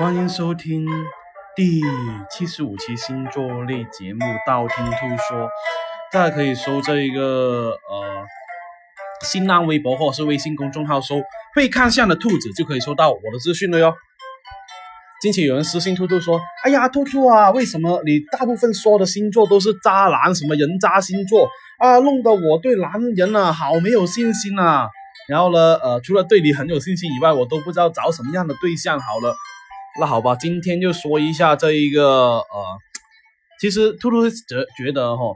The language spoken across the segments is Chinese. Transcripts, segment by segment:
欢迎收听第七十五期星座类节目《道听途说》，大家可以搜这一个呃新浪微博或者是微信公众号搜“会看相的兔子”，就可以收到我的资讯了哟。近期有人私信兔兔说：“哎呀，兔兔啊，为什么你大部分说的星座都是渣男，什么人渣星座啊，弄得我对男人啊好没有信心啊。”然后呢，呃，除了对你很有信心以外，我都不知道找什么样的对象好了。那好吧，今天就说一下这一个呃，其实兔兔觉觉得哈，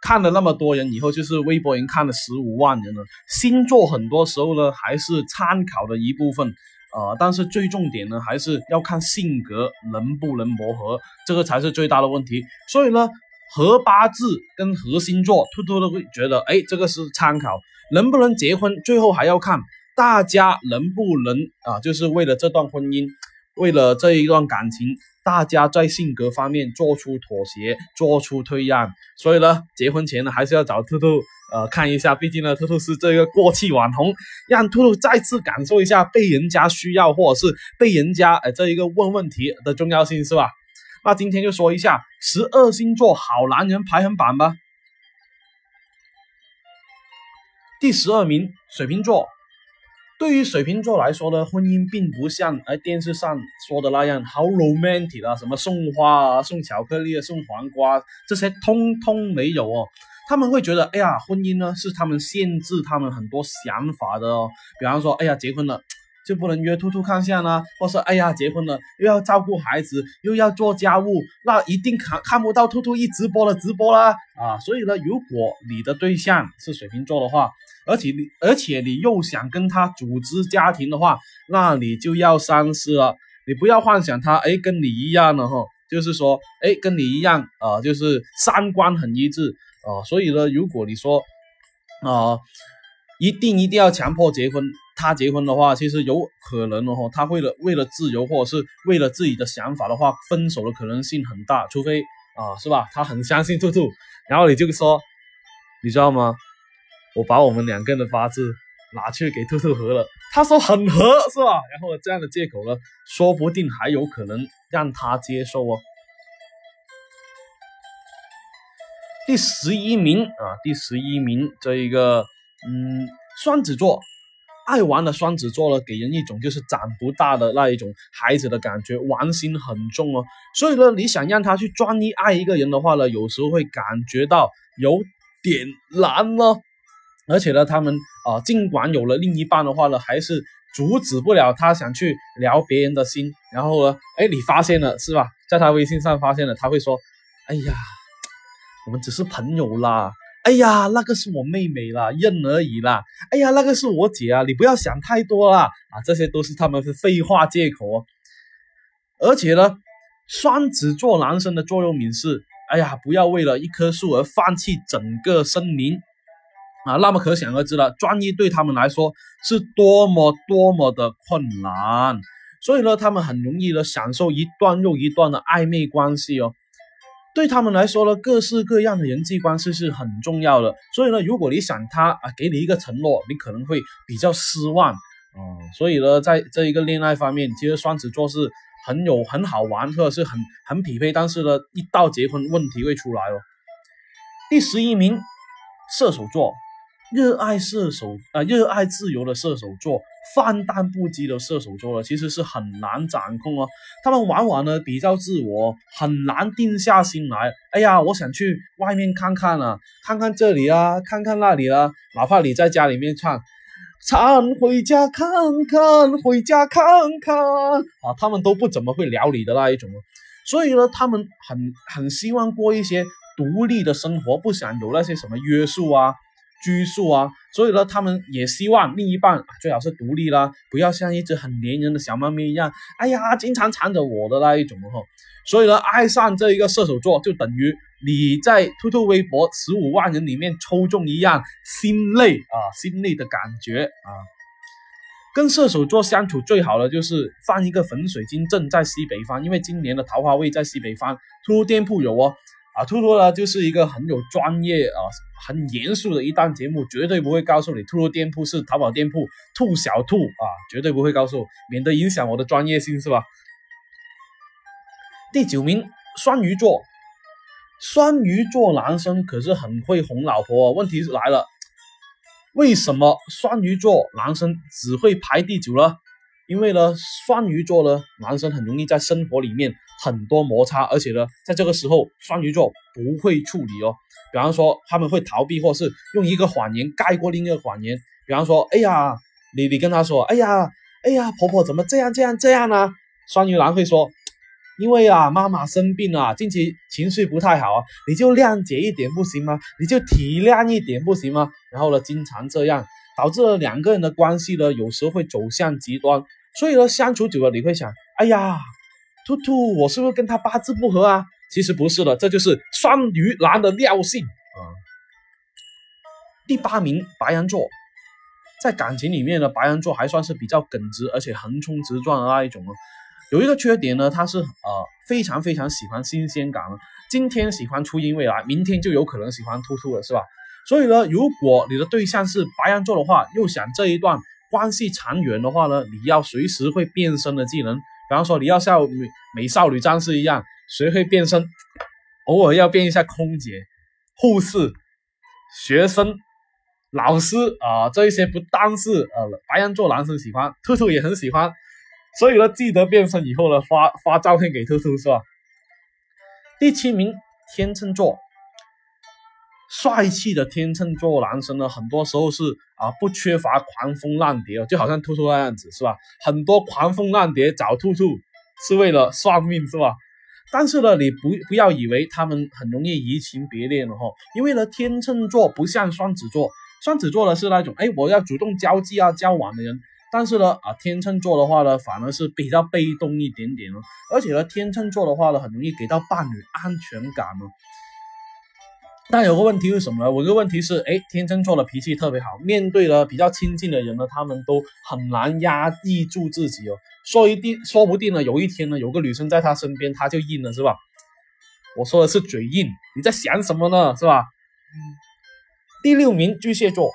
看了那么多人以后，就是微博人看了十五万人了，星座很多时候呢还是参考的一部分，呃，但是最重点呢还是要看性格能不能磨合，这个才是最大的问题。所以呢，合八字跟合星座，兔兔都会觉得，哎，这个是参考，能不能结婚，最后还要看大家能不能啊，就是为了这段婚姻。为了这一段感情，大家在性格方面做出妥协，做出退让，所以呢，结婚前呢，还是要找兔兔呃看一下，毕竟呢，兔兔是这个过气网红，让兔兔再次感受一下被人家需要或者是被人家呃这一个问问题的重要性，是吧？那今天就说一下十二星座好男人排行榜吧。第十二名，水瓶座。对于水瓶座来说呢，婚姻并不像哎电视上说的那样好 romantic 啊，什么送花啊、送巧克力啊、送黄瓜这些通通没有哦。他们会觉得，哎呀，婚姻呢是他们限制他们很多想法的哦。比方说，哎呀，结婚了就不能约兔兔看相啦，或是哎呀，结婚了又要照顾孩子，又要做家务，那一定看看不到兔兔一直播的直播啦啊。所以呢，如果你的对象是水瓶座的话，而且你，而且你又想跟他组织家庭的话，那你就要三思了。你不要幻想他，哎，跟你一样的哈，就是说，哎，跟你一样啊，就是三观很一致啊。所以呢，如果你说啊，一定一定要强迫结婚，他结婚的话，其实有可能的哈，他为了为了自由或者是为了自己的想法的话，分手的可能性很大，除非啊，是吧？他很相信兔兔，然后你就说，你知道吗？我把我们两个人的八字拿去给兔兔合了，他说很合，是吧？然后这样的借口呢，说不定还有可能让他接受哦。第十一名啊，第十一名这一个，嗯，双子座，爱玩的双子座呢，给人一种就是长不大的那一种孩子的感觉，玩心很重哦。所以呢，你想让他去专一爱一个人的话呢，有时候会感觉到有点难哦。而且呢，他们啊，尽管有了另一半的话呢，还是阻止不了他想去聊别人的心。然后呢，哎，你发现了是吧？在他微信上发现了，他会说：“哎呀，我们只是朋友啦。”“哎呀，那个是我妹妹啦，认而已啦。”“哎呀，那个是我姐啊，你不要想太多啦。”啊，这些都是他们的废话借口。而且呢，双子座男生的座右铭是：“哎呀，不要为了一棵树而放弃整个森林。”啊，那么可想而知了，专一对他们来说是多么多么的困难，所以呢，他们很容易的享受一段又一段的暧昧关系哦。对他们来说呢，各式各样的人际关系是很重要的。所以呢，如果你想他啊给你一个承诺，你可能会比较失望啊。所以呢，在这一个恋爱方面，其实双子座是很有很好玩，或者是很很匹配，但是呢，一到结婚问题会出来哦。第十一名，射手座。热爱射手啊，热爱自由的射手座，放荡不羁的射手座呢，其实是很难掌控哦。他们往往呢比较自我，很难定下心来。哎呀，我想去外面看看啊，看看这里啊，看看那里啊。哪怕你在家里面唱，唱回家看看，回家看看啊，他们都不怎么会聊你的那一种。所以呢，他们很很希望过一些独立的生活，不想有那些什么约束啊。拘束啊，所以呢，他们也希望另一半最好是独立啦，不要像一只很粘人的小猫咪一样，哎呀，经常缠着我的那一种哦。所以呢，爱上这一个射手座，就等于你在兔兔微博十五万人里面抽中一样心累啊，心累的感觉啊。跟射手座相处最好的就是放一个粉水晶阵在西北方，因为今年的桃花位在西北方，兔兔店铺有哦。啊，兔兔呢就是一个很有专业啊、很严肃的一档节目，绝对不会告诉你兔兔店铺是淘宝店铺兔小兔啊，绝对不会告诉，免得影响我的专业性，是吧？第九名，双鱼座。双鱼座男生可是很会哄老婆。问题来了，为什么双鱼座男生只会排第九呢？因为呢，双鱼座呢男生很容易在生活里面很多摩擦，而且呢，在这个时候，双鱼座不会处理哦。比方说，他们会逃避，或是用一个谎言盖过另一个谎言。比方说，哎呀，你你跟他说，哎呀，哎呀，婆婆怎么这样这样这样呢？双鱼男会说，因为啊，妈妈生病了，近期情绪不太好啊，你就谅解一点不行吗？你就体谅一点不行吗？然后呢，经常这样，导致了两个人的关系呢，有时候会走向极端。所以呢，相处久了你会想，哎呀，兔兔，我是不是跟他八字不合啊？其实不是的，这就是双鱼男的尿性啊。第八名，白羊座，在感情里面呢，白羊座还算是比较耿直而且横冲直撞的那一种哦。有一个缺点呢，他是呃非常非常喜欢新鲜感，今天喜欢初音未来，明天就有可能喜欢兔兔了，是吧？所以呢，如果你的对象是白羊座的话，又想这一段。关系长远的话呢，你要随时会变身的技能，比方说你要像美美少女战士一样，学会变身，偶尔要变一下空姐、护士、学生、老师啊，这一些不单是呃白羊座男生喜欢，兔兔也很喜欢，所以呢，记得变身以后呢，发发照片给兔兔是吧？第七名，天秤座。帅气的天秤座男生呢，很多时候是啊不缺乏狂风浪蝶，就好像兔兔那样子是吧？很多狂风浪蝶找兔兔是为了算命是吧？但是呢，你不不要以为他们很容易移情别恋了哈，因为呢，天秤座不像双子座，双子座呢是那种哎我要主动交际啊交往的人，但是呢啊天秤座的话呢反而是比较被动一点点哦，而且呢天秤座的话呢很容易给到伴侣安全感哦。但有个问题是什么呢？我个问题是，哎，天秤座的脾气特别好，面对了比较亲近的人呢，他们都很难压抑住自己哦。说一定，说不定呢，有一天呢，有个女生在他身边，他就硬了，是吧？我说的是嘴硬，你在想什么呢？是吧？第六名，巨蟹座，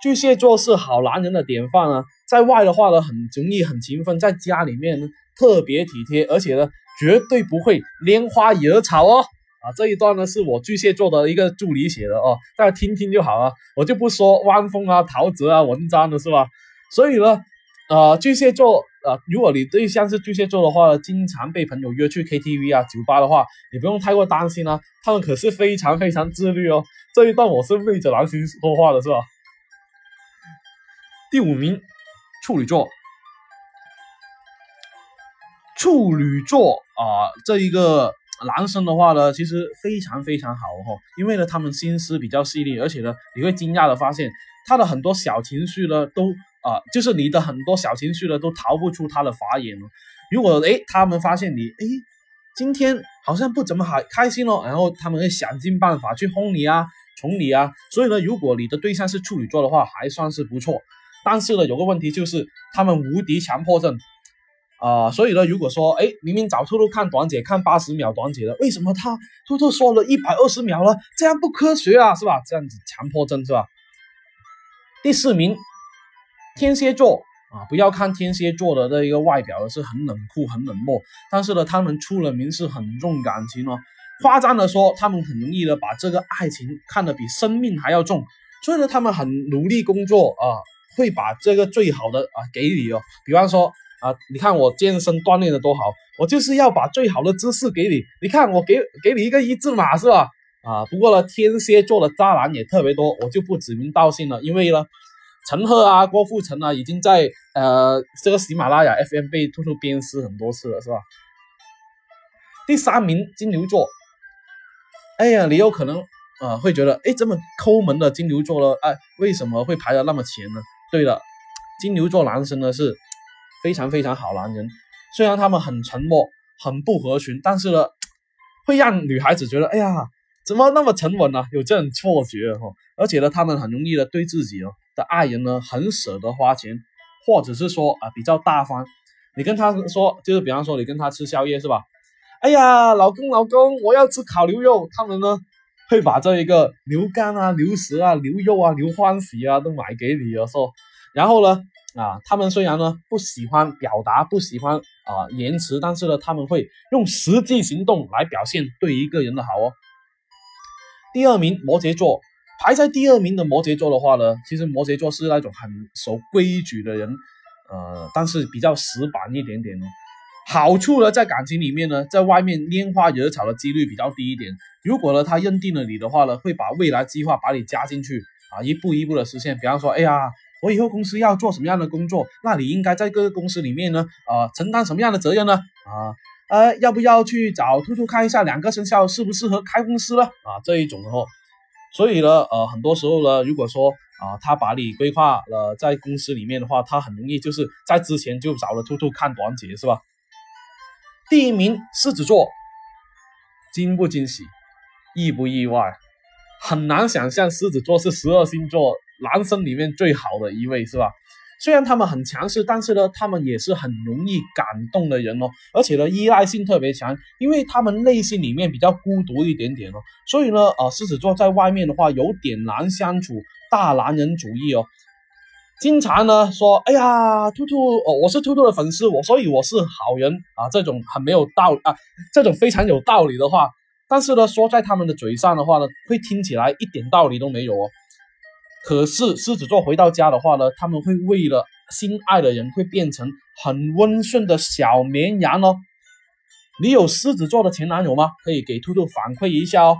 巨蟹座是好男人的典范啊，在外的话呢，很容易很勤奋，在家里面呢特别体贴，而且呢，绝对不会拈花惹草哦。啊，这一段呢是我巨蟹座的一个助理写的哦，大家听听就好了，我就不说汪峰啊、陶喆啊、文章了，是吧？所以呢，呃，巨蟹座啊，如果你对象是巨蟹座的话，经常被朋友约去 KTV 啊、酒吧的话，你不用太过担心啊，他们可是非常非常自律哦。这一段我是昧着良心说话的，是吧？第五名，处女座，处女座啊，这一个。男生的话呢，其实非常非常好哦，因为呢，他们心思比较细腻，而且呢，你会惊讶的发现，他的很多小情绪呢，都啊，就是你的很多小情绪呢，都逃不出他的法眼了。如果诶，他们发现你诶，今天好像不怎么好开心哦，然后他们会想尽办法去哄你啊，宠你啊。所以呢，如果你的对象是处女座的话，还算是不错。但是呢，有个问题就是，他们无敌强迫症。啊，所以呢，如果说，哎，明明找兔兔看短解，看八十秒短解的，为什么他兔兔说了一百二十秒了？这样不科学啊，是吧？这样子强迫症是吧？第四名，天蝎座啊，不要看天蝎座的这一个外表是很冷酷、很冷漠，但是呢，他们出了名是很重感情哦。夸张的说，他们很容易的把这个爱情看得比生命还要重，所以呢，他们很努力工作啊，会把这个最好的啊给你哦，比方说。啊，你看我健身锻炼的多好，我就是要把最好的姿势给你。你看我给给你一个一字马是吧？啊，不过呢，天蝎座的渣男也特别多，我就不指名道姓了，因为呢，陈赫啊、郭富城啊，已经在呃这个喜马拉雅 FM 被兔兔鞭尸很多次了，是吧？第三名金牛座，哎呀，你有可能呃会觉得，哎，这么抠门的金牛座呢，哎，为什么会排的那么前呢？对了，金牛座男生呢是。非常非常好男人，虽然他们很沉默、很不合群，但是呢，会让女孩子觉得，哎呀，怎么那么沉稳呢？有这种错觉哈。而且呢，他们很容易的对自己哦的爱人呢，很舍得花钱，或者是说啊比较大方。你跟他说，就是比方说你跟他吃宵夜是吧？哎呀，老公老公，我要吃烤牛肉，他们呢会把这一个牛肝啊、牛舌啊、牛肉啊、牛欢喜啊都买给你哦，说，然后呢。啊，他们虽然呢不喜欢表达，不喜欢啊言辞，但是呢他们会用实际行动来表现对一个人的好哦。第二名摩羯座排在第二名的摩羯座的话呢，其实摩羯座是那种很守规矩的人，呃，但是比较死板一点点哦。好处呢，在感情里面呢，在外面拈花惹草的几率比较低一点。如果呢他认定了你的话呢，会把未来计划把你加进去啊，一步一步的实现。比方说，哎呀。我以后公司要做什么样的工作？那你应该在各个公司里面呢，呃，承担什么样的责任呢？啊，呃，要不要去找兔兔看一下两个生肖适不适合开公司呢？啊，这一种的话，所以呢，呃，很多时候呢，如果说啊，他把你规划了在公司里面的话，他很容易就是在之前就找了兔兔看短节，是吧？第一名狮子座，惊不惊喜，意不意外？很难想象狮子座是十二星座。男生里面最好的一位是吧？虽然他们很强势，但是呢，他们也是很容易感动的人哦，而且呢，依赖性特别强，因为他们内心里面比较孤独一点点哦，所以呢，呃，狮子座在外面的话有点难相处，大男人主义哦，经常呢说，哎呀，兔兔哦，我是兔兔的粉丝，我所以我是好人啊，这种很没有道啊，这种非常有道理的话，但是呢，说在他们的嘴上的话呢，会听起来一点道理都没有哦。可是狮子座回到家的话呢，他们会为了心爱的人，会变成很温顺的小绵羊哦。你有狮子座的前男友吗？可以给兔兔反馈一下哦。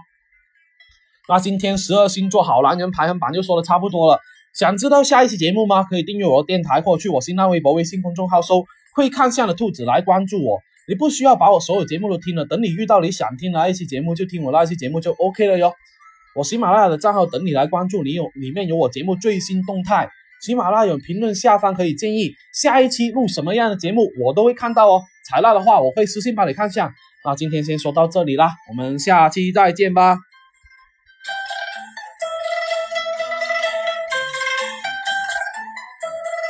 那今天十二星座好男人排行榜就说的差不多了。想知道下一期节目吗？可以订阅我的电台，或去我新浪微博、微信公众号搜“会看相的兔子”来关注我。你不需要把我所有节目都听了，等你遇到你想听的那一期节目，就听我那一期节目就 OK 了哟。我喜马拉雅的账号等你来关注，你有里面有我节目最新动态。喜马拉雅有评论下方可以建议下一期录什么样的节目，我都会看到哦。采纳的话，我会私信帮你看下。那今天先说到这里啦，我们下期再见吧。